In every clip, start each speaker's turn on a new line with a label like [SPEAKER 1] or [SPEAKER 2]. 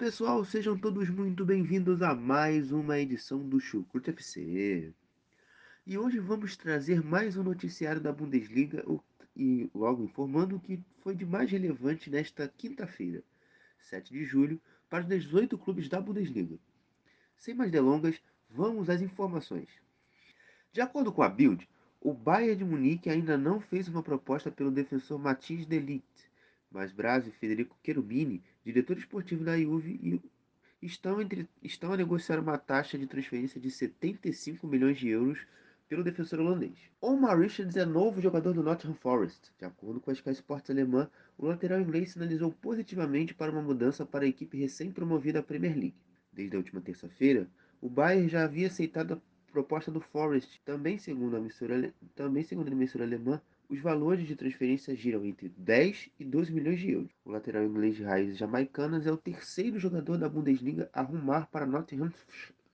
[SPEAKER 1] Pessoal, sejam todos muito bem-vindos a mais uma edição do Chucrute FC. E hoje vamos trazer mais um noticiário da Bundesliga e logo informando o que foi de mais relevante nesta quinta-feira, 7 de julho, para os 18 clubes da Bundesliga. Sem mais delongas, vamos às informações. De acordo com a Bild, o Bayern de Munique ainda não fez uma proposta pelo defensor Mathis de Ligt, mas Braz e Federico Cherubini, diretor esportivo da Juve, estão, entre- estão a negociar uma taxa de transferência de 75 milhões de euros pelo defensor holandês. Omar Richards é novo jogador do Nottingham Forest. De acordo com a Sky Sports alemã, o lateral inglês sinalizou positivamente para uma mudança para a equipe recém-promovida à Premier League. Desde a última terça-feira, o Bayern já havia aceitado a proposta do Forest. Também segundo a emissora, também segundo a emissora alemã, os valores de transferência giram entre 10 e 12 milhões de euros. O lateral inglês de raízes jamaicanas é o terceiro jogador da Bundesliga a rumar para Nottingham,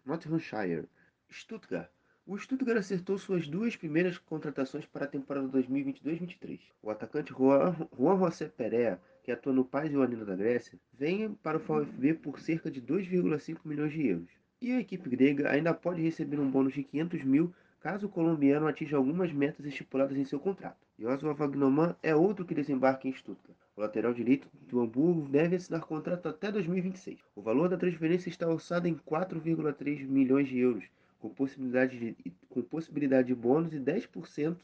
[SPEAKER 1] Nottinghamshire. Stuttgart. O Stuttgart acertou suas duas primeiras contratações para a temporada 2022-23. O atacante Juan, José Perea, que atua no Paz e o Anina da Grécia, vem para o VfB por cerca de 2,5 milhões de euros. E a equipe grega ainda pode receber um bônus de 500 mil caso o colombiano atinja algumas metas estipuladas em seu contrato. Joshua Wagnoman é outro que desembarca em Stuttgart. O lateral direito do Hamburgo deve assinar contrato até 2026. O valor da transferência está orçado em 4,3 milhões de euros, com possibilidade de, com possibilidade de bônus e 10%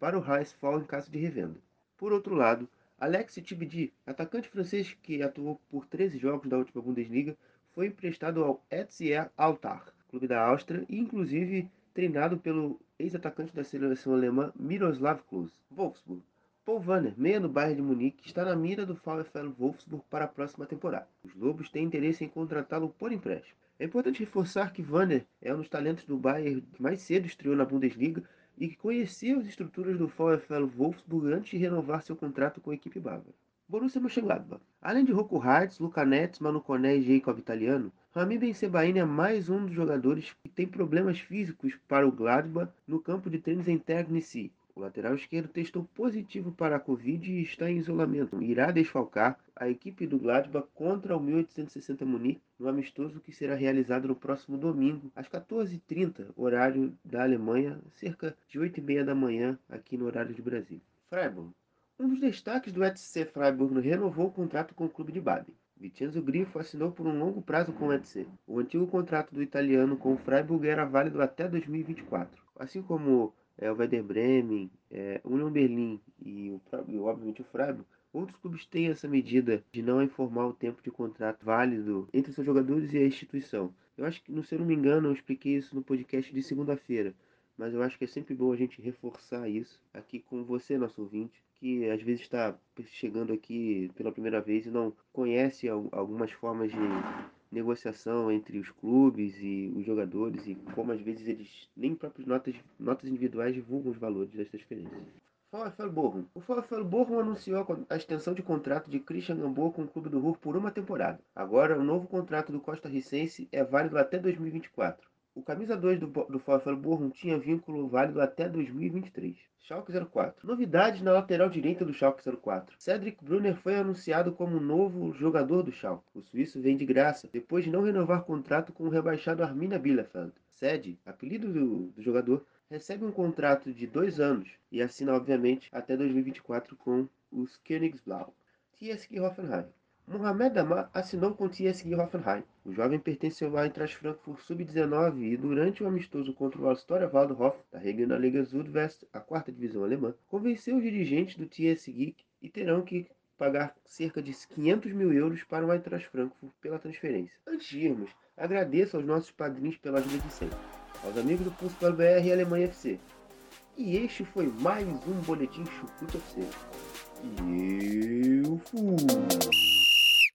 [SPEAKER 1] para o Fall em caso de revenda. Por outro lado, Alex Tibidi, atacante francês que atuou por 13 jogos da última Bundesliga, foi emprestado ao Etzier Altar, clube da Áustria, e inclusive treinado pelo ex-atacante da seleção alemã Miroslav Klose. Wolfsburg. Paul Wanner, meia do Bayern de Munique, está na mira do VfL Wolfsburg para a próxima temporada. Os Lobos têm interesse em contratá-lo por empréstimo. É importante reforçar que Wanner é um dos talentos do Bayern que mais cedo estreou na Bundesliga e que conhecia as estruturas do VfL Wolfsburg antes de renovar seu contrato com a equipe bávara. Borussia Mönchengladbach. Além de Rocco Hartz, Luca Netz, Manu Koné e Jacob Italiano, Rami Ben Sebaini é mais um dos jogadores que tem problemas físicos para o Gladbach no campo de treinos em Tegnitz. O lateral esquerdo testou positivo para a Covid e está em isolamento. Irá desfalcar a equipe do Gladbach contra o 1860 Munique no amistoso que será realizado no próximo domingo, às 14h30, horário da Alemanha, cerca de 8h30 da manhã, aqui no horário de Brasil. Freiburg. Um dos destaques do ETC Freiburg renovou o contrato com o clube de Baden. Vincenzo Grifo assinou por um longo prazo com o ETC. O antigo contrato do italiano com o Freiburg era válido até 2024. Assim como é, o Werder Bremen, é, Union Berlin e, o, e, obviamente o Freiburg, outros clubes têm essa medida de não informar o tempo de contrato válido entre seus jogadores e a instituição. Eu acho que, se eu não me engano, eu expliquei isso no podcast de segunda-feira, mas eu acho que é sempre bom a gente reforçar isso aqui com você, nosso ouvinte, que às vezes está chegando aqui pela primeira vez e não conhece algumas formas de negociação entre os clubes e os jogadores e como às vezes eles nem próprias notas, notas individuais divulgam os valores das transferências. VfL Bochum. O VfL Bochum anunciou a extensão de contrato de Christian Gamboa com o clube do Ruhr por uma temporada. Agora, o novo contrato do Costa Ricense é válido até 2024. O camisa 2 do, do VfL Bochum tinha vínculo válido até 2023. Schalke 04. Novidades na lateral direita do Schalke 04. Cedric Brunner foi anunciado como novo jogador do Schalke. O suíço vem de graça, depois de não renovar contrato com o rebaixado Arminia Bielefeld. Ced, apelido do, do jogador, recebe um contrato de dois anos e assina, obviamente, até 2024 com os Königsblau. TSG Hoffenheim. Mohamed Amar assinou com o TSG Hoffenheim. O jovem pertenceu ao Eintracht Frankfurt Sub-19 e, durante o um amistoso contra o Astoria Waldhof, da Regionalliga Südwest, a quarta divisão alemã, convenceu os dirigentes do TSG e terão que pagar cerca de 500 mil euros para o Eintracht Frankfurt pela transferência. Antes de irmos, agradeço aos nossos padrinhos pela ajuda de sempre, aos amigos do Pulso BR e Alemanha FC. E este foi mais um Boletim Chucuta FC. E eu fui!